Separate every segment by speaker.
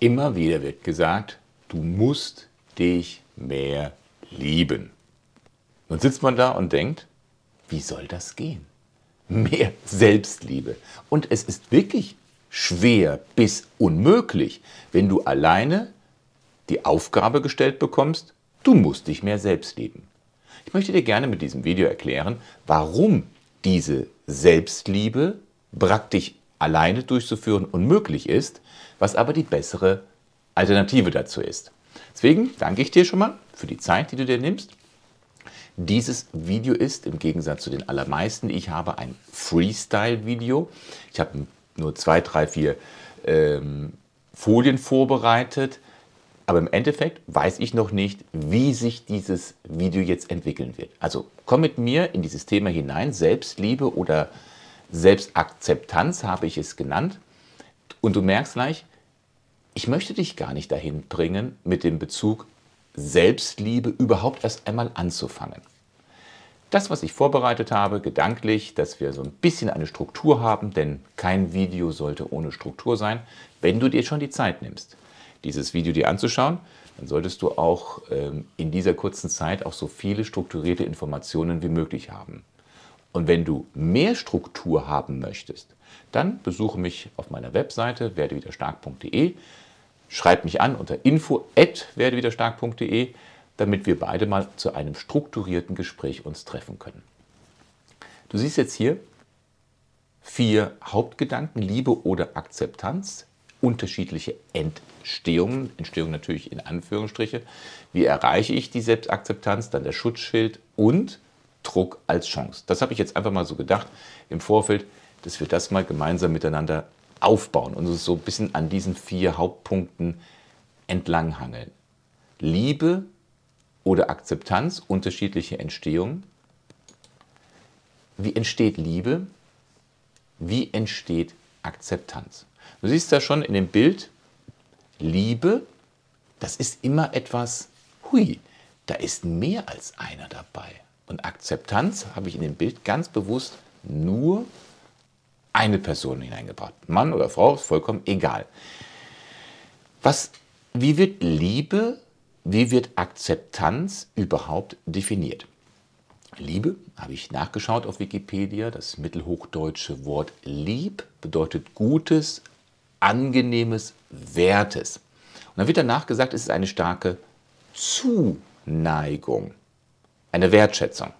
Speaker 1: Immer wieder wird gesagt, du musst dich mehr lieben. Nun sitzt man da und denkt, wie soll das gehen? Mehr Selbstliebe. Und es ist wirklich schwer bis unmöglich, wenn du alleine die Aufgabe gestellt bekommst, du musst dich mehr selbst lieben. Ich möchte dir gerne mit diesem Video erklären, warum diese Selbstliebe praktisch alleine durchzuführen unmöglich ist, was aber die bessere Alternative dazu ist. Deswegen danke ich dir schon mal für die Zeit, die du dir nimmst. Dieses Video ist im Gegensatz zu den allermeisten, ich habe ein Freestyle-Video. Ich habe nur zwei, drei, vier ähm, Folien vorbereitet. Aber im Endeffekt weiß ich noch nicht, wie sich dieses Video jetzt entwickeln wird. Also komm mit mir in dieses Thema hinein. Selbstliebe oder Selbstakzeptanz habe ich es genannt. Und du merkst gleich, ich möchte dich gar nicht dahin bringen, mit dem Bezug Selbstliebe überhaupt erst einmal anzufangen. Das, was ich vorbereitet habe, gedanklich, dass wir so ein bisschen eine Struktur haben, denn kein Video sollte ohne Struktur sein, wenn du dir schon die Zeit nimmst, dieses Video dir anzuschauen, dann solltest du auch ähm, in dieser kurzen Zeit auch so viele strukturierte Informationen wie möglich haben. Und wenn du mehr Struktur haben möchtest, dann besuche mich auf meiner Webseite werdewiderstark.de, schreib mich an unter info@werdewiderstark.de, damit wir beide mal zu einem strukturierten Gespräch uns treffen können. Du siehst jetzt hier vier Hauptgedanken, Liebe oder Akzeptanz, unterschiedliche Entstehungen, Entstehung natürlich in Anführungsstriche. Wie erreiche ich die Selbstakzeptanz? Dann der Schutzschild und Druck als Chance. Das habe ich jetzt einfach mal so gedacht im Vorfeld, dass wir das mal gemeinsam miteinander aufbauen und uns so ein bisschen an diesen vier Hauptpunkten entlanghangeln. Liebe oder Akzeptanz, unterschiedliche Entstehungen. Wie entsteht Liebe? Wie entsteht Akzeptanz? Du siehst da schon in dem Bild, Liebe, das ist immer etwas, hui, da ist mehr als einer dabei. Und Akzeptanz habe ich in dem Bild ganz bewusst nur eine Person hineingebracht. Mann oder Frau, ist vollkommen egal. Was, wie wird Liebe, wie wird Akzeptanz überhaupt definiert? Liebe, habe ich nachgeschaut auf Wikipedia, das mittelhochdeutsche Wort lieb bedeutet Gutes, Angenehmes, Wertes. Und dann wird danach gesagt, es ist eine starke Zuneigung. Eine Wertschätzung.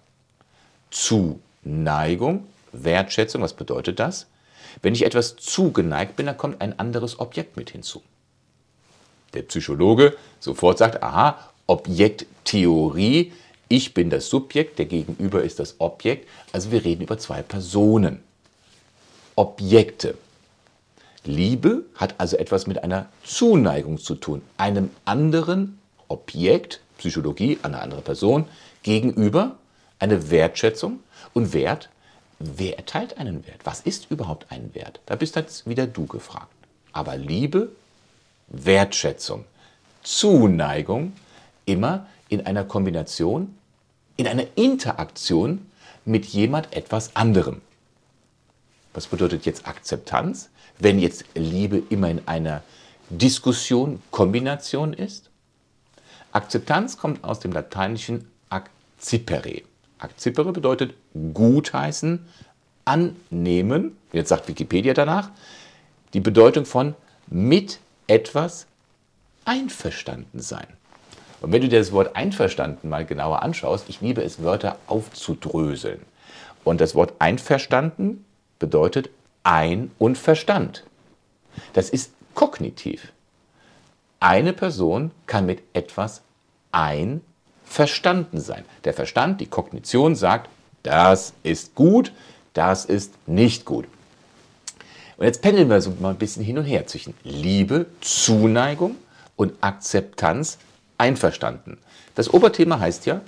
Speaker 1: Zuneigung, Wertschätzung, was bedeutet das? Wenn ich etwas zugeneigt bin, dann kommt ein anderes Objekt mit hinzu. Der Psychologe sofort sagt, aha, Objekttheorie, ich bin das Subjekt, der Gegenüber ist das Objekt, also wir reden über zwei Personen. Objekte. Liebe hat also etwas mit einer Zuneigung zu tun, einem anderen Objekt, Psychologie, einer anderen Person, gegenüber eine Wertschätzung und Wert. Wer erteilt einen Wert? Was ist überhaupt ein Wert? Da bist jetzt wieder du gefragt. Aber Liebe, Wertschätzung, Zuneigung immer in einer Kombination, in einer Interaktion mit jemand etwas anderem. Was bedeutet jetzt Akzeptanz? Wenn jetzt Liebe immer in einer Diskussion, Kombination ist? Akzeptanz kommt aus dem lateinischen accipere. Accipere bedeutet gutheißen, annehmen. Jetzt sagt Wikipedia danach, die Bedeutung von mit etwas einverstanden sein. Und wenn du dir das Wort einverstanden mal genauer anschaust, ich liebe es, Wörter aufzudröseln. Und das Wort einverstanden bedeutet ein und Verstand. Das ist kognitiv. Eine Person kann mit etwas einverstanden verstanden sein. Der Verstand, die Kognition sagt, das ist gut, das ist nicht gut. Und jetzt pendeln wir so mal ein bisschen hin und her zwischen Liebe, Zuneigung und Akzeptanz, einverstanden. Das Oberthema heißt ja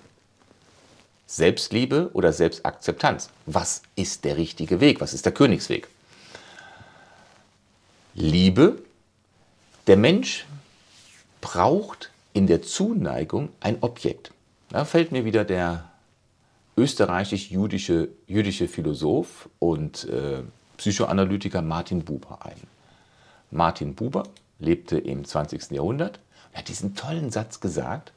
Speaker 1: Selbstliebe oder Selbstakzeptanz. Was ist der richtige Weg? Was ist der Königsweg? Liebe. Der Mensch braucht in der Zuneigung ein Objekt. Da fällt mir wieder der österreichisch-jüdische jüdische Philosoph und äh, Psychoanalytiker Martin Buber ein. Martin Buber, lebte im 20. Jahrhundert und hat diesen tollen Satz gesagt,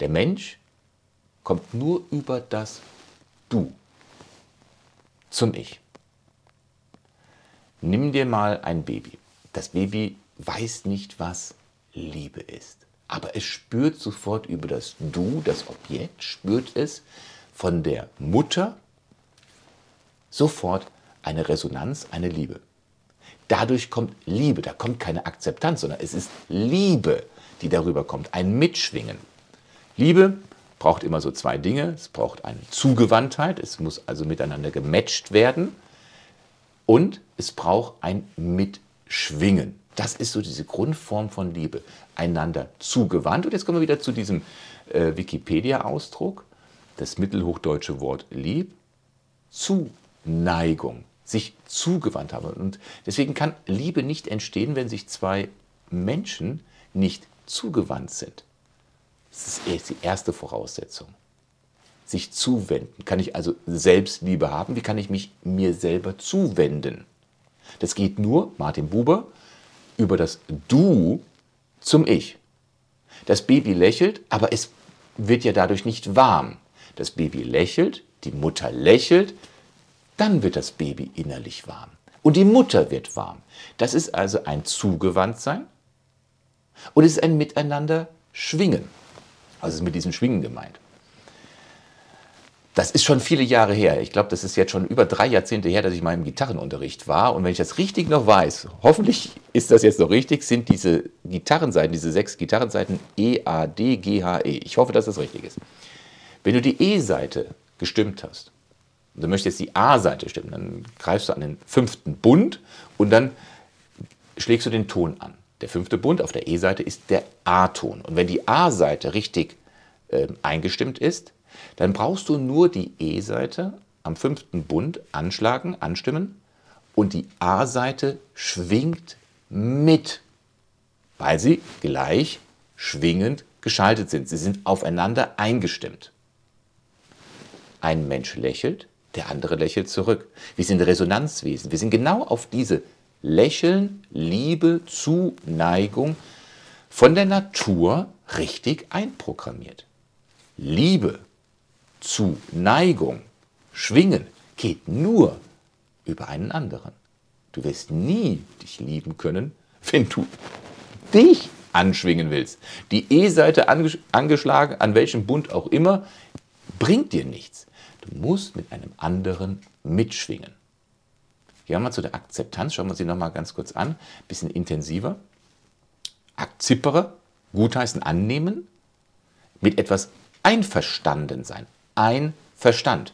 Speaker 1: der Mensch kommt nur über das Du zum Ich. Nimm dir mal ein Baby. Das Baby weiß nicht, was Liebe ist. Aber es spürt sofort über das Du, das Objekt, spürt es von der Mutter sofort eine Resonanz, eine Liebe. Dadurch kommt Liebe, da kommt keine Akzeptanz, sondern es ist Liebe, die darüber kommt, ein Mitschwingen. Liebe braucht immer so zwei Dinge. Es braucht eine Zugewandtheit, es muss also miteinander gematcht werden und es braucht ein Mitschwingen. Das ist so diese Grundform von Liebe. Einander zugewandt. Und jetzt kommen wir wieder zu diesem äh, Wikipedia-Ausdruck, das mittelhochdeutsche Wort lieb, Zuneigung, sich zugewandt haben. Und deswegen kann Liebe nicht entstehen, wenn sich zwei Menschen nicht zugewandt sind. Das ist die erste Voraussetzung. Sich zuwenden. Kann ich also Selbstliebe haben? Wie kann ich mich mir selber zuwenden? Das geht nur, Martin Buber, über das Du zum Ich. Das Baby lächelt, aber es wird ja dadurch nicht warm. Das Baby lächelt, die Mutter lächelt, dann wird das Baby innerlich warm. Und die Mutter wird warm. Das ist also ein Zugewandtsein und es ist ein Miteinander schwingen. Also ist mit diesem Schwingen gemeint. Das ist schon viele Jahre her. Ich glaube, das ist jetzt schon über drei Jahrzehnte her, dass ich mal im Gitarrenunterricht war. Und wenn ich das richtig noch weiß, hoffentlich ist das jetzt noch richtig, sind diese Gitarrenseiten, diese sechs Gitarrenseiten E, A, D, G, H, E. Ich hoffe, dass das richtig ist. Wenn du die E-Seite gestimmt hast, und du möchtest jetzt die A-Seite stimmen, dann greifst du an den fünften Bund und dann schlägst du den Ton an. Der fünfte Bund auf der E-Seite ist der A-Ton. Und wenn die A-Seite richtig äh, eingestimmt ist, dann brauchst du nur die E-Seite am fünften Bund anschlagen, anstimmen und die A-Seite schwingt mit, weil sie gleich schwingend geschaltet sind. Sie sind aufeinander eingestimmt. Ein Mensch lächelt, der andere lächelt zurück. Wir sind Resonanzwesen. Wir sind genau auf diese Lächeln, Liebe, Zuneigung von der Natur richtig einprogrammiert. Liebe, Zuneigung, Schwingen geht nur über einen anderen. Du wirst nie dich lieben können, wenn du dich anschwingen willst. Die E-Seite angeschlagen, an welchem Bund auch immer, bringt dir nichts. Du musst mit einem anderen mitschwingen. Gehen wir mal zu der Akzeptanz, schauen wir sie nochmal ganz kurz an, bisschen intensiver. Akzipere, gutheißen, annehmen, mit etwas einverstanden sein. Einverstand.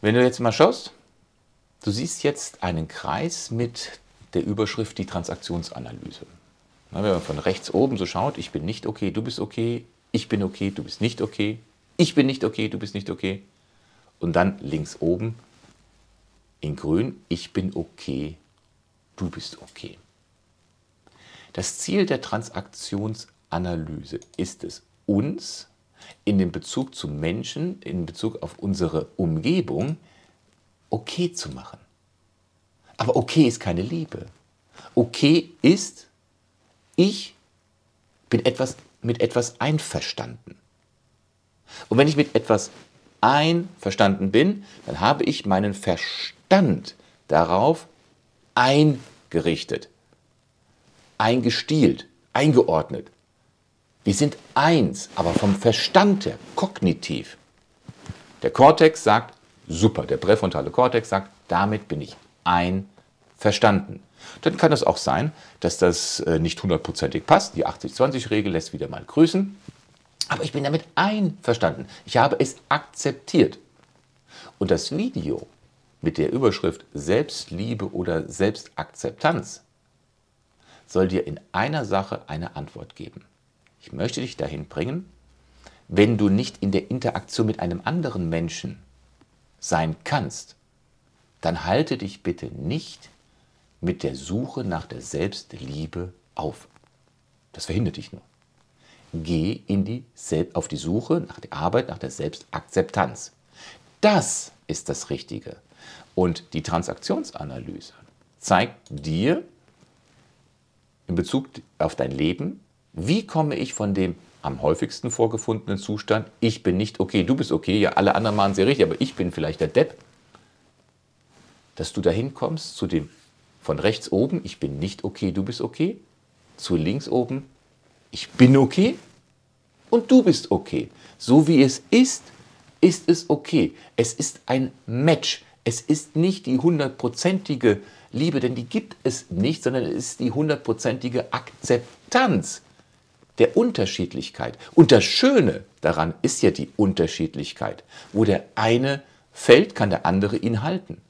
Speaker 1: Wenn du jetzt mal schaust, du siehst jetzt einen Kreis mit der Überschrift die Transaktionsanalyse. wenn man von rechts oben so schaut, ich bin nicht okay, du bist okay, ich bin okay, du bist nicht okay, ich bin nicht okay, du bist nicht okay, und dann links oben in grün, ich bin okay, du bist okay. Das Ziel der Transaktionsanalyse ist es, uns in dem Bezug zu Menschen, in Bezug auf unsere Umgebung, okay zu machen. Aber okay ist keine Liebe. Okay ist, ich bin etwas, mit etwas einverstanden. Und wenn ich mit etwas einverstanden bin, dann habe ich meinen Verstand darauf eingerichtet, eingestielt, eingeordnet. Wir sind eins, aber vom Verstand her, kognitiv. Der Kortex sagt, super, der präfrontale Kortex sagt, damit bin ich einverstanden. Dann kann es auch sein, dass das äh, nicht hundertprozentig passt. Die 80-20-Regel lässt wieder mal grüßen. Aber ich bin damit einverstanden. Ich habe es akzeptiert. Und das Video mit der Überschrift Selbstliebe oder Selbstakzeptanz soll dir in einer Sache eine Antwort geben. Ich möchte dich dahin bringen, wenn du nicht in der Interaktion mit einem anderen Menschen sein kannst, dann halte dich bitte nicht mit der Suche nach der Selbstliebe auf. Das verhindert dich nur geh in die, auf die Suche nach der Arbeit, nach der Selbstakzeptanz. Das ist das Richtige. Und die Transaktionsanalyse zeigt dir in Bezug auf dein Leben, wie komme ich von dem am häufigsten vorgefundenen Zustand, ich bin nicht okay, du bist okay, ja, alle anderen machen sehr richtig, aber ich bin vielleicht der Depp, dass du dahin kommst zu dem von rechts oben, ich bin nicht okay, du bist okay, zu links oben, ich bin okay und du bist okay. So wie es ist, ist es okay. Es ist ein Match. Es ist nicht die hundertprozentige Liebe, denn die gibt es nicht, sondern es ist die hundertprozentige Akzeptanz der Unterschiedlichkeit. Und das Schöne daran ist ja die Unterschiedlichkeit. Wo der eine fällt, kann der andere ihn halten.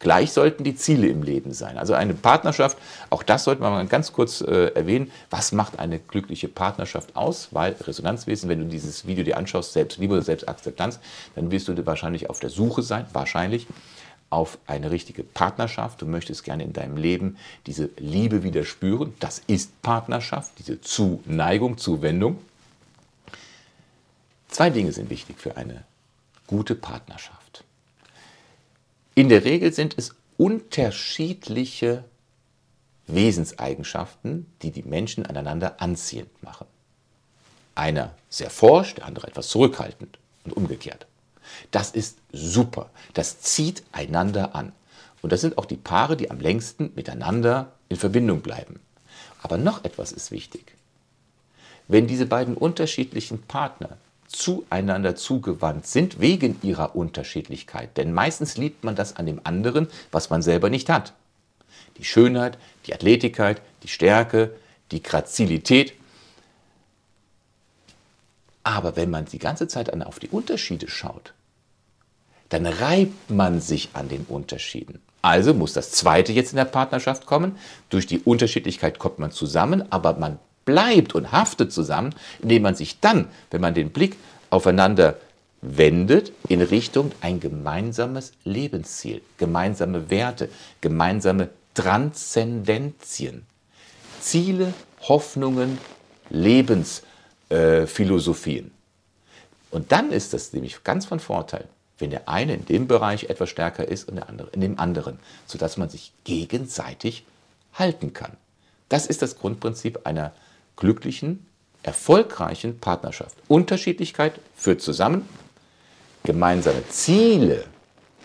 Speaker 1: Gleich sollten die Ziele im Leben sein. Also eine Partnerschaft, auch das sollte man mal ganz kurz äh, erwähnen. Was macht eine glückliche Partnerschaft aus? Weil Resonanzwesen, wenn du dieses Video dir anschaust, Selbstliebe oder Selbstakzeptanz, dann wirst du wahrscheinlich auf der Suche sein, wahrscheinlich auf eine richtige Partnerschaft. Du möchtest gerne in deinem Leben diese Liebe wieder spüren. Das ist Partnerschaft, diese Zuneigung, Zuwendung. Zwei Dinge sind wichtig für eine gute Partnerschaft. In der Regel sind es unterschiedliche Wesenseigenschaften, die die Menschen aneinander anziehend machen. Einer sehr forsch, der andere etwas zurückhaltend und umgekehrt. Das ist super. Das zieht einander an. Und das sind auch die Paare, die am längsten miteinander in Verbindung bleiben. Aber noch etwas ist wichtig. Wenn diese beiden unterschiedlichen Partner zueinander zugewandt sind, wegen ihrer Unterschiedlichkeit, denn meistens liebt man das an dem anderen, was man selber nicht hat. Die Schönheit, die Athletigkeit, die Stärke, die Grazilität. Aber wenn man die ganze Zeit auf die Unterschiede schaut, dann reibt man sich an den Unterschieden. Also muss das zweite jetzt in der Partnerschaft kommen. Durch die Unterschiedlichkeit kommt man zusammen, aber man bleibt und haftet zusammen, indem man sich dann, wenn man den Blick aufeinander wendet, in Richtung ein gemeinsames Lebensziel, gemeinsame Werte, gemeinsame Transzendenzien, Ziele, Hoffnungen, Lebensphilosophien. Äh, und dann ist das nämlich ganz von Vorteil, wenn der eine in dem Bereich etwas stärker ist und der andere in dem anderen, sodass man sich gegenseitig halten kann. Das ist das Grundprinzip einer glücklichen, erfolgreichen Partnerschaft. Unterschiedlichkeit führt zusammen, gemeinsame Ziele,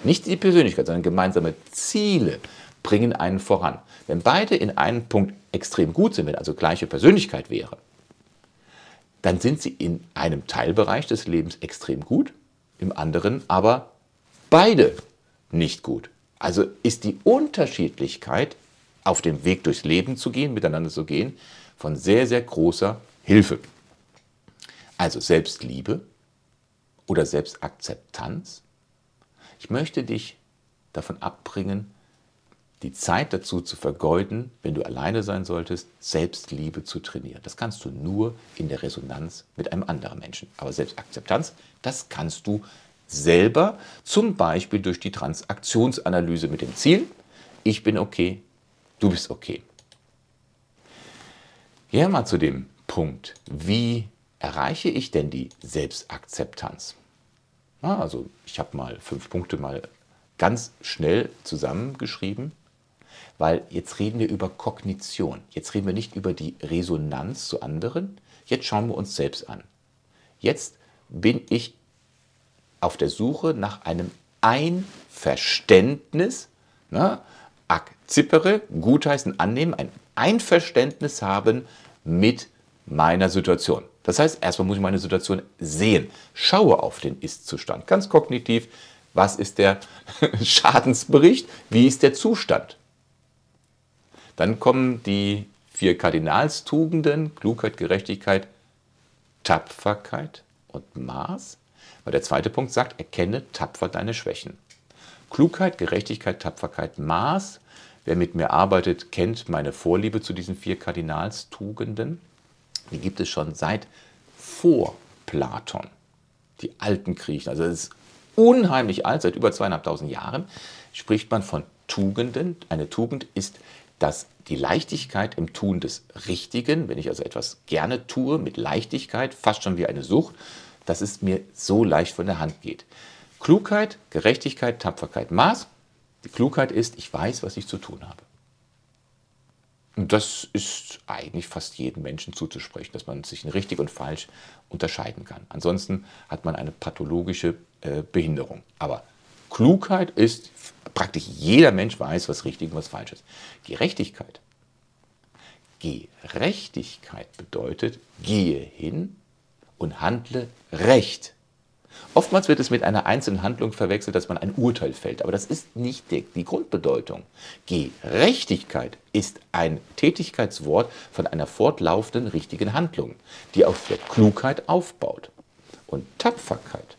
Speaker 1: nicht die Persönlichkeit, sondern gemeinsame Ziele bringen einen voran. Wenn beide in einem Punkt extrem gut sind, wenn also gleiche Persönlichkeit wäre, dann sind sie in einem Teilbereich des Lebens extrem gut im anderen aber beide nicht gut. Also ist die Unterschiedlichkeit auf dem Weg durchs Leben zu gehen, miteinander zu gehen, von sehr, sehr großer Hilfe. Also Selbstliebe oder Selbstakzeptanz. Ich möchte dich davon abbringen, die Zeit dazu zu vergeuden, wenn du alleine sein solltest, Selbstliebe zu trainieren. Das kannst du nur in der Resonanz mit einem anderen Menschen. Aber Selbstakzeptanz, das kannst du selber, zum Beispiel durch die Transaktionsanalyse mit dem Ziel, ich bin okay, du bist okay. Gehen wir mal zu dem Punkt, wie erreiche ich denn die Selbstakzeptanz? Also ich habe mal fünf Punkte mal ganz schnell zusammengeschrieben. Weil jetzt reden wir über Kognition. Jetzt reden wir nicht über die Resonanz zu anderen. Jetzt schauen wir uns selbst an. Jetzt bin ich auf der Suche nach einem Einverständnis, ne, akzipere, gutheißen, annehmen, ein Einverständnis haben mit meiner Situation. Das heißt, erstmal muss ich meine Situation sehen. Schaue auf den Ist-Zustand. Ganz kognitiv, was ist der Schadensbericht? Wie ist der Zustand? Dann kommen die vier Kardinalstugenden, Klugheit, Gerechtigkeit, Tapferkeit und Maß. Weil der zweite Punkt sagt, erkenne tapfer deine Schwächen. Klugheit, Gerechtigkeit, Tapferkeit, Maß. Wer mit mir arbeitet, kennt meine Vorliebe zu diesen vier Kardinalstugenden. Die gibt es schon seit vor Platon. Die alten Griechen. Also es ist unheimlich alt, seit über zweieinhalbtausend Jahren spricht man von Tugenden. Eine Tugend ist dass die Leichtigkeit im Tun des Richtigen, wenn ich also etwas gerne tue, mit Leichtigkeit, fast schon wie eine Sucht, dass es mir so leicht von der Hand geht. Klugheit, Gerechtigkeit, Tapferkeit, Maß, Die Klugheit ist, ich weiß, was ich zu tun habe. Und das ist eigentlich fast jedem Menschen zuzusprechen, dass man sich in richtig und falsch unterscheiden kann. Ansonsten hat man eine pathologische äh, Behinderung. Aber Klugheit ist, praktisch jeder Mensch weiß, was richtig und was falsch ist. Gerechtigkeit. Gerechtigkeit bedeutet, gehe hin und handle recht. Oftmals wird es mit einer einzelnen Handlung verwechselt, dass man ein Urteil fällt, aber das ist nicht die, die Grundbedeutung. Gerechtigkeit ist ein Tätigkeitswort von einer fortlaufenden richtigen Handlung, die auf der Klugheit aufbaut. Und Tapferkeit.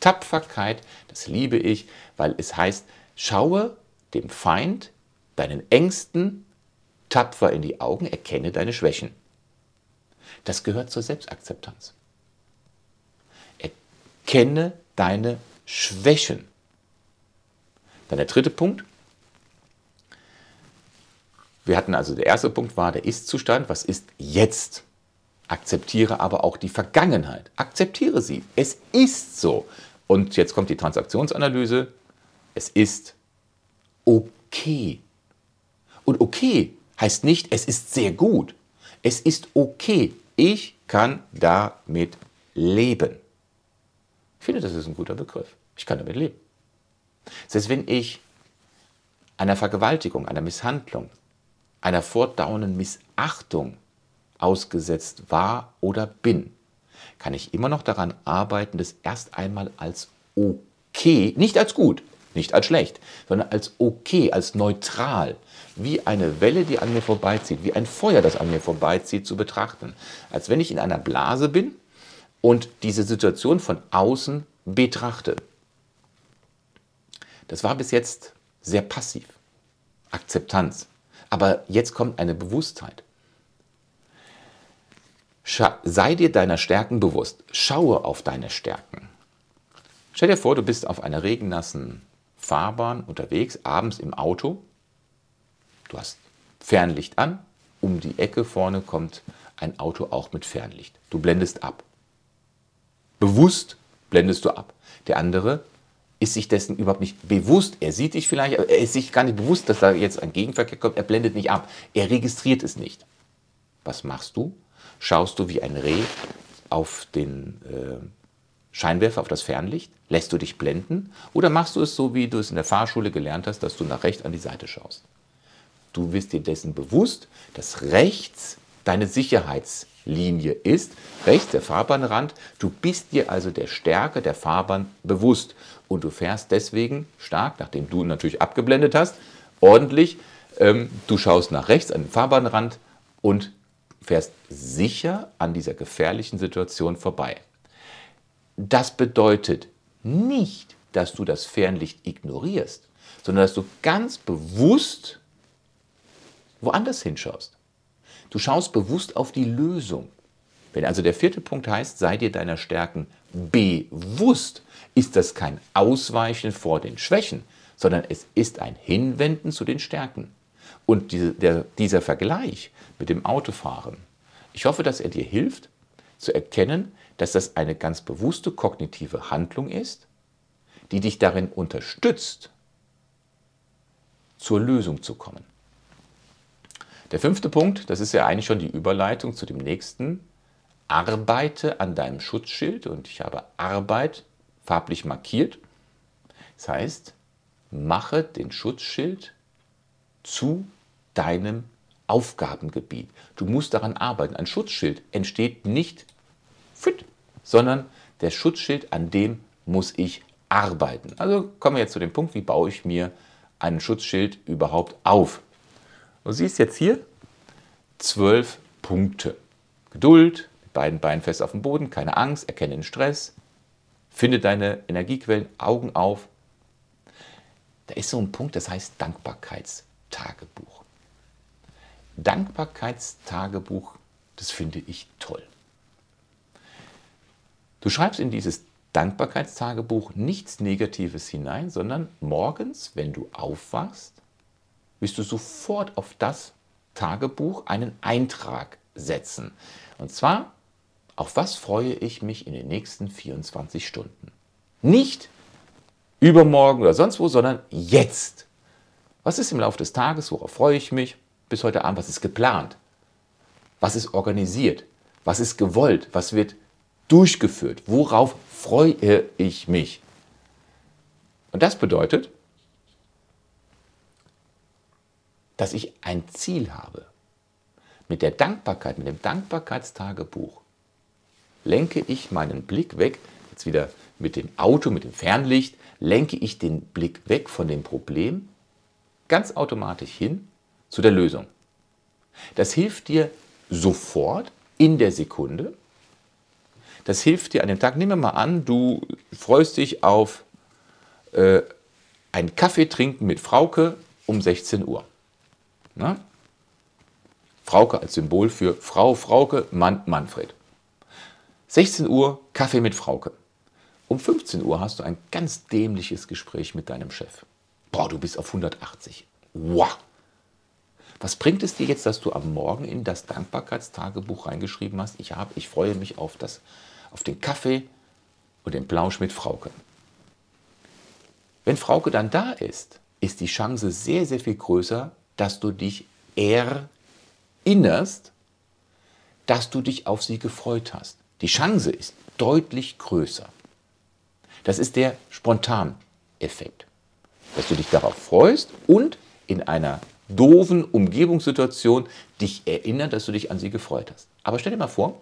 Speaker 1: Tapferkeit, das liebe ich, weil es heißt, schaue dem Feind, deinen Ängsten, tapfer in die Augen, erkenne deine Schwächen. Das gehört zur Selbstakzeptanz. Kenne deine Schwächen. Dann der dritte Punkt. Wir hatten also, der erste Punkt war der Ist-Zustand. Was ist jetzt? Akzeptiere aber auch die Vergangenheit. Akzeptiere sie. Es ist so. Und jetzt kommt die Transaktionsanalyse. Es ist okay. Und okay heißt nicht, es ist sehr gut. Es ist okay. Ich kann damit leben. Ich finde, das ist ein guter Begriff. Ich kann damit leben. Heißt, wenn ich einer Vergewaltigung, einer Misshandlung, einer fortdauernden Missachtung ausgesetzt war oder bin, kann ich immer noch daran arbeiten, das erst einmal als okay, nicht als gut, nicht als schlecht, sondern als okay, als neutral, wie eine Welle, die an mir vorbeizieht, wie ein Feuer, das an mir vorbeizieht, zu betrachten. Als wenn ich in einer Blase bin und diese Situation von außen betrachte. Das war bis jetzt sehr passiv, Akzeptanz. Aber jetzt kommt eine Bewusstheit. Scha sei dir deiner Stärken bewusst. Schaue auf deine Stärken. Stell dir vor, du bist auf einer regennassen Fahrbahn unterwegs, abends im Auto. Du hast Fernlicht an. Um die Ecke vorne kommt ein Auto auch mit Fernlicht. Du blendest ab. Bewusst blendest du ab. Der andere ist sich dessen überhaupt nicht bewusst. Er sieht dich vielleicht, aber er ist sich gar nicht bewusst, dass da jetzt ein Gegenverkehr kommt. Er blendet nicht ab. Er registriert es nicht. Was machst du? Schaust du wie ein Reh auf den äh, Scheinwerfer, auf das Fernlicht? Lässt du dich blenden? Oder machst du es so, wie du es in der Fahrschule gelernt hast, dass du nach rechts an die Seite schaust? Du wirst dir dessen bewusst, dass rechts deine Sicherheits- Linie ist, rechts der Fahrbahnrand. Du bist dir also der Stärke der Fahrbahn bewusst und du fährst deswegen stark, nachdem du natürlich abgeblendet hast, ordentlich. Ähm, du schaust nach rechts an den Fahrbahnrand und fährst sicher an dieser gefährlichen Situation vorbei. Das bedeutet nicht, dass du das Fernlicht ignorierst, sondern dass du ganz bewusst woanders hinschaust. Du schaust bewusst auf die Lösung. Wenn also der vierte Punkt heißt, sei dir deiner Stärken bewusst, ist das kein Ausweichen vor den Schwächen, sondern es ist ein Hinwenden zu den Stärken. Und diese, der, dieser Vergleich mit dem Autofahren, ich hoffe, dass er dir hilft, zu erkennen, dass das eine ganz bewusste kognitive Handlung ist, die dich darin unterstützt, zur Lösung zu kommen. Der fünfte Punkt, das ist ja eigentlich schon die Überleitung zu dem nächsten. Arbeite an deinem Schutzschild und ich habe Arbeit farblich markiert. Das heißt, mache den Schutzschild zu deinem Aufgabengebiet. Du musst daran arbeiten. Ein Schutzschild entsteht nicht fit, sondern der Schutzschild, an dem muss ich arbeiten. Also kommen wir jetzt zu dem Punkt, wie baue ich mir einen Schutzschild überhaupt auf? Du siehst jetzt hier zwölf Punkte. Geduld, mit beiden Beinen fest auf dem Boden, keine Angst, erkenne den Stress, finde deine Energiequellen, Augen auf. Da ist so ein Punkt, das heißt Dankbarkeitstagebuch. Dankbarkeitstagebuch, das finde ich toll. Du schreibst in dieses Dankbarkeitstagebuch nichts Negatives hinein, sondern morgens, wenn du aufwachst, wirst du sofort auf das Tagebuch einen Eintrag setzen. Und zwar, auf was freue ich mich in den nächsten 24 Stunden? Nicht übermorgen oder sonst wo, sondern jetzt. Was ist im Laufe des Tages? Worauf freue ich mich? Bis heute Abend, was ist geplant? Was ist organisiert? Was ist gewollt? Was wird durchgeführt? Worauf freue ich mich? Und das bedeutet, dass ich ein Ziel habe. Mit der Dankbarkeit, mit dem Dankbarkeitstagebuch lenke ich meinen Blick weg, jetzt wieder mit dem Auto, mit dem Fernlicht, lenke ich den Blick weg von dem Problem ganz automatisch hin zu der Lösung. Das hilft dir sofort in der Sekunde. Das hilft dir an dem Tag. Nehmen wir mal an, du freust dich auf äh, einen Kaffee trinken mit Frauke um 16 Uhr. Na? Frauke als Symbol für Frau, Frauke, Mann, Manfred. 16 Uhr Kaffee mit Frauke. Um 15 Uhr hast du ein ganz dämliches Gespräch mit deinem Chef. Boah, du bist auf 180. Wow. Was bringt es dir jetzt, dass du am Morgen in das Dankbarkeitstagebuch reingeschrieben hast, ich, hab, ich freue mich auf, das, auf den Kaffee und den Plausch mit Frauke? Wenn Frauke dann da ist, ist die Chance sehr, sehr viel größer, dass du dich erinnerst, dass du dich auf sie gefreut hast. Die Chance ist deutlich größer. Das ist der Spontaneffekt, dass du dich darauf freust und in einer doofen Umgebungssituation dich erinnern, dass du dich an sie gefreut hast. Aber stell dir mal vor,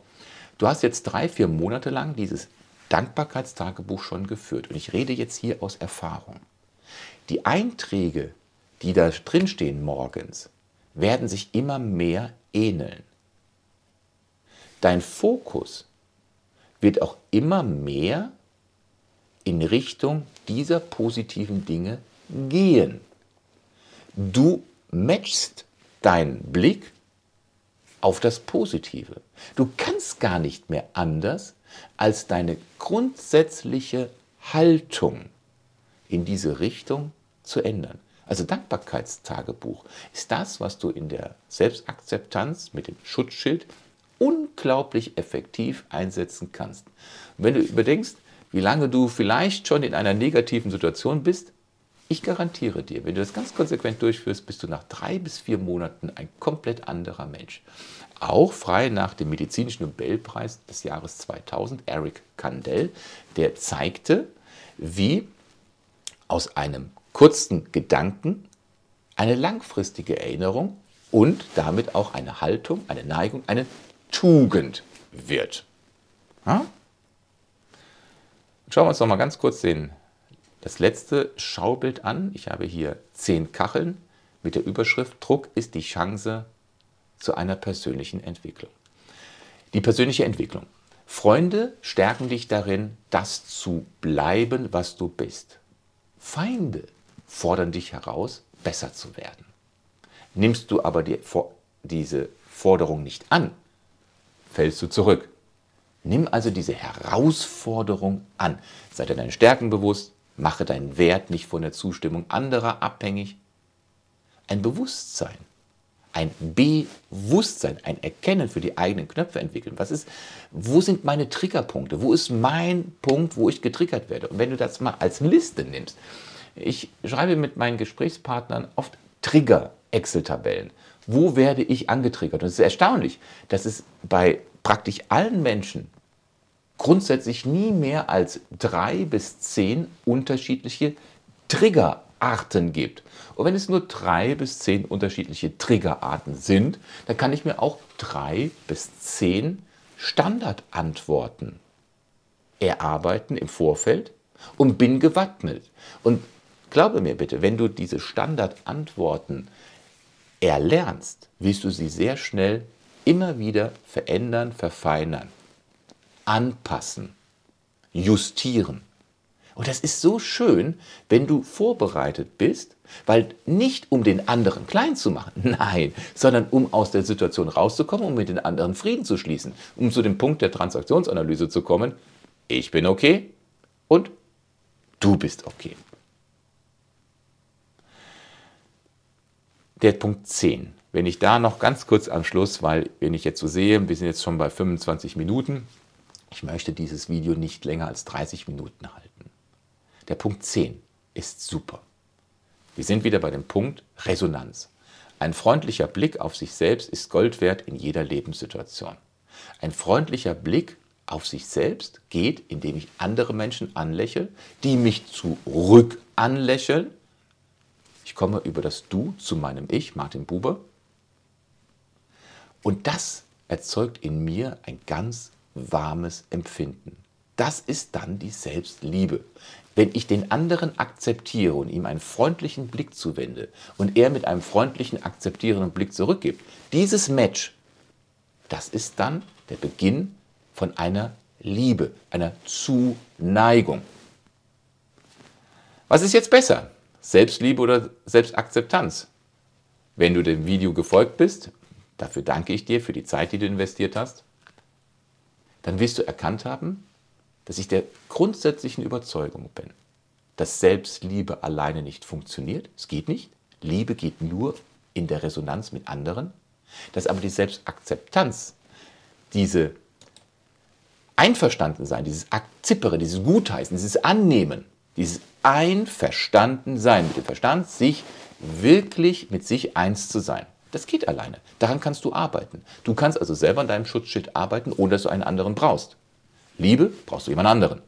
Speaker 1: du hast jetzt drei, vier Monate lang dieses Dankbarkeitstagebuch schon geführt. Und ich rede jetzt hier aus Erfahrung. Die Einträge, die da drinstehen morgens, werden sich immer mehr ähneln. Dein Fokus wird auch immer mehr in Richtung dieser positiven Dinge gehen. Du matchst deinen Blick auf das Positive. Du kannst gar nicht mehr anders, als deine grundsätzliche Haltung in diese Richtung zu ändern. Also Dankbarkeitstagebuch ist das, was du in der Selbstakzeptanz mit dem Schutzschild unglaublich effektiv einsetzen kannst. Wenn du überdenkst, wie lange du vielleicht schon in einer negativen Situation bist, ich garantiere dir, wenn du das ganz konsequent durchführst, bist du nach drei bis vier Monaten ein komplett anderer Mensch. Auch frei nach dem medizinischen Nobelpreis des Jahres 2000, Eric Kandel, der zeigte, wie aus einem kurzen Gedanken eine langfristige Erinnerung und damit auch eine Haltung, eine Neigung, eine Tugend wird. Ja? Schauen wir uns noch mal ganz kurz den das letzte Schaubild an. Ich habe hier zehn Kacheln mit der Überschrift Druck ist die Chance zu einer persönlichen Entwicklung. Die persönliche Entwicklung. Freunde stärken dich darin, das zu bleiben, was du bist. Feinde fordern dich heraus, besser zu werden. Nimmst du aber die, diese Forderung nicht an, fällst du zurück. Nimm also diese Herausforderung an. Sei dir deinen Stärken bewusst, Mache deinen Wert nicht von der Zustimmung anderer abhängig. Ein Bewusstsein, ein Bewusstsein, ein Erkennen für die eigenen Knöpfe entwickeln. Was ist, wo sind meine Triggerpunkte? Wo ist mein Punkt, wo ich getriggert werde? Und wenn du das mal als Liste nimmst, ich schreibe mit meinen Gesprächspartnern oft Trigger-Excel-Tabellen. Wo werde ich angetriggert? Und es ist erstaunlich, dass es bei praktisch allen Menschen grundsätzlich nie mehr als drei bis zehn unterschiedliche Triggerarten gibt. Und wenn es nur drei bis zehn unterschiedliche Triggerarten sind, dann kann ich mir auch drei bis zehn Standardantworten erarbeiten im Vorfeld und bin gewappnet. Und glaube mir bitte, wenn du diese Standardantworten erlernst, wirst du sie sehr schnell immer wieder verändern, verfeinern anpassen, justieren. Und das ist so schön, wenn du vorbereitet bist, weil nicht um den anderen klein zu machen, nein, sondern um aus der Situation rauszukommen, um mit den anderen Frieden zu schließen, um zu dem Punkt der Transaktionsanalyse zu kommen, ich bin okay und du bist okay. Der Punkt 10. Wenn ich da noch ganz kurz am Schluss, weil wenn ich jetzt so sehe, wir sind jetzt schon bei 25 Minuten, ich möchte dieses Video nicht länger als 30 Minuten halten. Der Punkt 10 ist super. Wir sind wieder bei dem Punkt Resonanz. Ein freundlicher Blick auf sich selbst ist Gold wert in jeder Lebenssituation. Ein freundlicher Blick auf sich selbst geht, indem ich andere Menschen anlächle, die mich zurück anlächeln. Ich komme über das Du zu meinem Ich, Martin Buber. Und das erzeugt in mir ein ganz warmes Empfinden. Das ist dann die Selbstliebe. Wenn ich den anderen akzeptiere und ihm einen freundlichen Blick zuwende und er mit einem freundlichen, akzeptierenden Blick zurückgibt, dieses Match, das ist dann der Beginn von einer Liebe, einer Zuneigung. Was ist jetzt besser? Selbstliebe oder Selbstakzeptanz? Wenn du dem Video gefolgt bist, dafür danke ich dir für die Zeit, die du investiert hast, dann wirst du erkannt haben, dass ich der grundsätzlichen Überzeugung bin, dass Selbstliebe alleine nicht funktioniert. Es geht nicht. Liebe geht nur in der Resonanz mit anderen. Dass aber die Selbstakzeptanz, diese Einverstandensein, dieses Akzippere, dieses Gutheißen, dieses Annehmen, dieses Einverstandensein mit dem Verstand, sich wirklich mit sich eins zu sein. Das geht alleine. Daran kannst du arbeiten. Du kannst also selber an deinem Schutzschild arbeiten, ohne dass du einen anderen brauchst. Liebe brauchst du jemand anderen.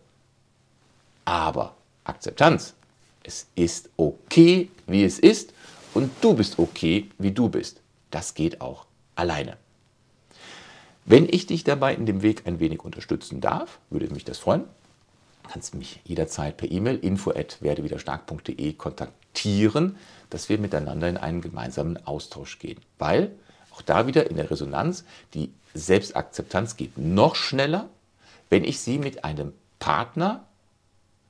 Speaker 1: Aber Akzeptanz, es ist okay, wie es ist und du bist okay, wie du bist. Das geht auch alleine. Wenn ich dich dabei in dem Weg ein wenig unterstützen darf, würde mich das freuen. Du kannst mich jederzeit per E-Mail info@werdewiderstark.de kontaktieren, dass wir miteinander in einen gemeinsamen Austausch gehen. Weil auch da wieder in der Resonanz die Selbstakzeptanz geht noch schneller, wenn ich sie mit einem Partner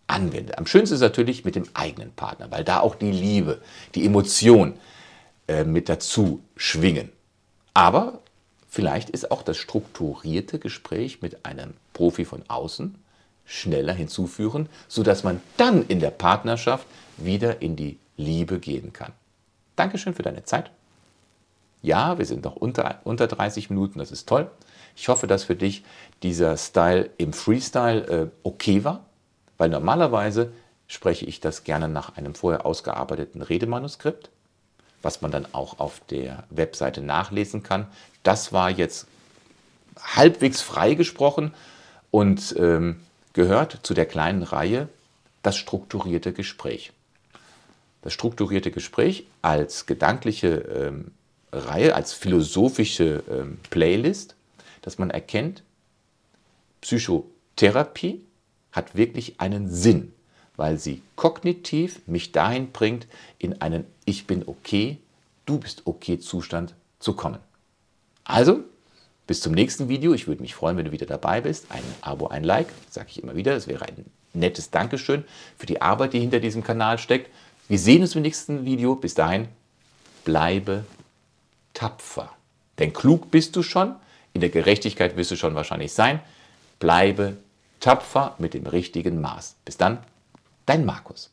Speaker 1: anwende. Am schönsten ist natürlich mit dem eigenen Partner, weil da auch die Liebe, die Emotion äh, mit dazu schwingen. Aber vielleicht ist auch das strukturierte Gespräch mit einem Profi von außen schneller hinzuführen, sodass man dann in der Partnerschaft wieder in die Liebe gehen kann. Dankeschön für deine Zeit. Ja, wir sind noch unter, unter 30 Minuten, das ist toll. Ich hoffe, dass für dich dieser Style im Freestyle äh, okay war, weil normalerweise spreche ich das gerne nach einem vorher ausgearbeiteten Redemanuskript, was man dann auch auf der Webseite nachlesen kann. Das war jetzt halbwegs frei gesprochen und ähm, gehört zu der kleinen Reihe das strukturierte Gespräch. Das strukturierte Gespräch als gedankliche ähm, Reihe, als philosophische ähm, Playlist dass man erkennt, Psychotherapie hat wirklich einen Sinn, weil sie kognitiv mich dahin bringt, in einen Ich bin okay, du bist okay Zustand zu kommen. Also, bis zum nächsten Video. Ich würde mich freuen, wenn du wieder dabei bist. Ein Abo, ein Like, sage ich immer wieder. Das wäre ein nettes Dankeschön für die Arbeit, die hinter diesem Kanal steckt. Wir sehen uns im nächsten Video. Bis dahin, bleibe tapfer. Denn klug bist du schon, in der Gerechtigkeit wirst du schon wahrscheinlich sein. Bleibe tapfer mit dem richtigen Maß. Bis dann, dein Markus.